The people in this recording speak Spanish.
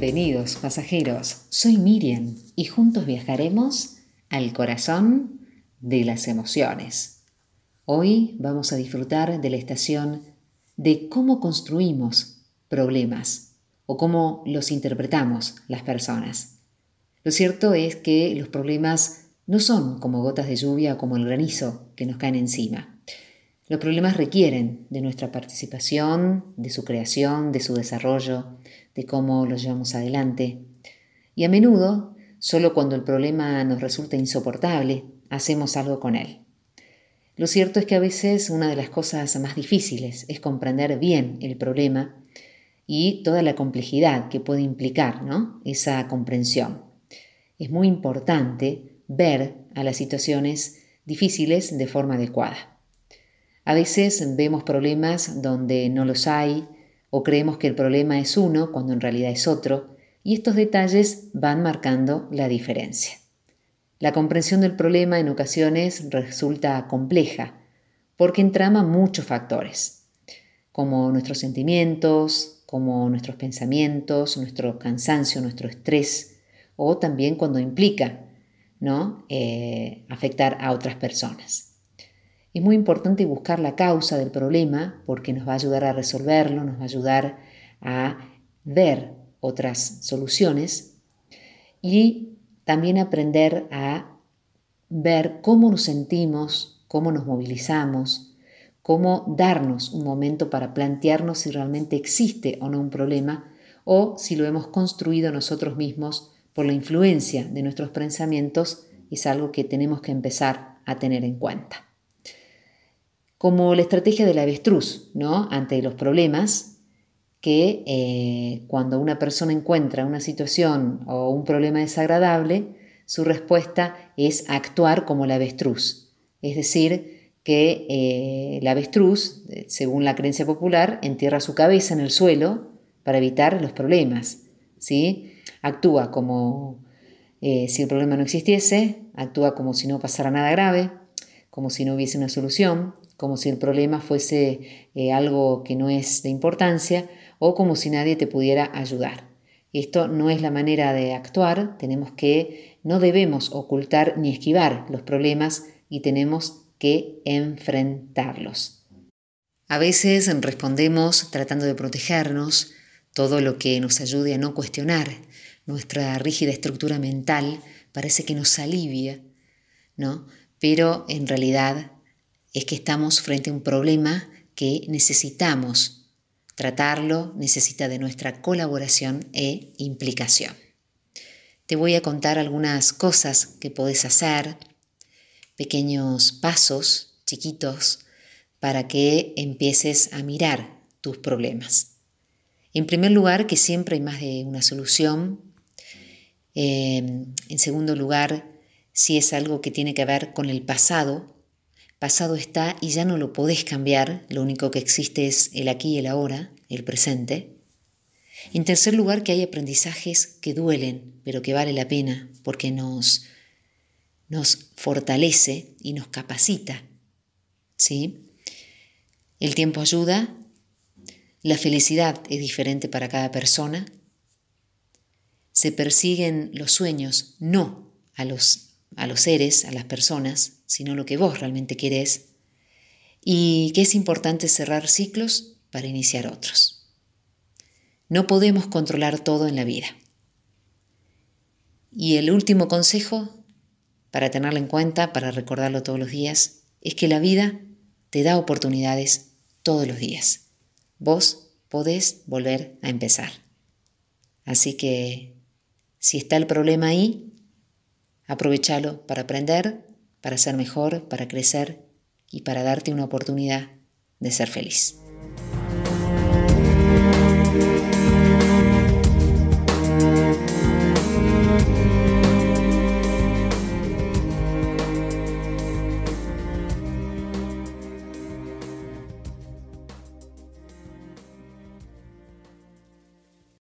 Bienvenidos pasajeros, soy Miriam y juntos viajaremos al corazón de las emociones. Hoy vamos a disfrutar de la estación de cómo construimos problemas o cómo los interpretamos las personas. Lo cierto es que los problemas no son como gotas de lluvia o como el granizo que nos caen encima. Los problemas requieren de nuestra participación, de su creación, de su desarrollo, de cómo los llevamos adelante. Y a menudo, solo cuando el problema nos resulta insoportable, hacemos algo con él. Lo cierto es que a veces una de las cosas más difíciles es comprender bien el problema y toda la complejidad que puede implicar ¿no? esa comprensión. Es muy importante ver a las situaciones difíciles de forma adecuada. A veces vemos problemas donde no los hay o creemos que el problema es uno cuando en realidad es otro y estos detalles van marcando la diferencia. La comprensión del problema en ocasiones resulta compleja porque entrama muchos factores, como nuestros sentimientos, como nuestros pensamientos, nuestro cansancio, nuestro estrés, o también cuando implica ¿no? Eh, afectar a otras personas. Es muy importante buscar la causa del problema porque nos va a ayudar a resolverlo, nos va a ayudar a ver otras soluciones y también aprender a ver cómo nos sentimos, cómo nos movilizamos, cómo darnos un momento para plantearnos si realmente existe o no un problema o si lo hemos construido nosotros mismos por la influencia de nuestros pensamientos, es algo que tenemos que empezar a tener en cuenta como la estrategia del avestruz, ¿no? Ante los problemas, que eh, cuando una persona encuentra una situación o un problema desagradable, su respuesta es actuar como la avestruz. Es decir, que eh, el avestruz, según la creencia popular, entierra su cabeza en el suelo para evitar los problemas. ¿sí? Actúa como eh, si el problema no existiese, actúa como si no pasara nada grave, como si no hubiese una solución, como si el problema fuese eh, algo que no es de importancia o como si nadie te pudiera ayudar. Esto no es la manera de actuar, tenemos que, no debemos ocultar ni esquivar los problemas y tenemos que enfrentarlos. A veces respondemos tratando de protegernos, todo lo que nos ayude a no cuestionar nuestra rígida estructura mental parece que nos alivia, ¿no? Pero en realidad es que estamos frente a un problema que necesitamos tratarlo, necesita de nuestra colaboración e implicación. Te voy a contar algunas cosas que podés hacer, pequeños pasos chiquitos para que empieces a mirar tus problemas. En primer lugar, que siempre hay más de una solución. Eh, en segundo lugar, si es algo que tiene que ver con el pasado, pasado está y ya no lo podés cambiar, lo único que existe es el aquí y el ahora, el presente. En tercer lugar, que hay aprendizajes que duelen, pero que vale la pena porque nos, nos fortalece y nos capacita. ¿Sí? El tiempo ayuda, la felicidad es diferente para cada persona, se persiguen los sueños no a los a los seres, a las personas, sino lo que vos realmente querés, y que es importante cerrar ciclos para iniciar otros. No podemos controlar todo en la vida. Y el último consejo, para tenerlo en cuenta, para recordarlo todos los días, es que la vida te da oportunidades todos los días. Vos podés volver a empezar. Así que, si está el problema ahí, Aprovechalo para aprender, para ser mejor, para crecer y para darte una oportunidad de ser feliz.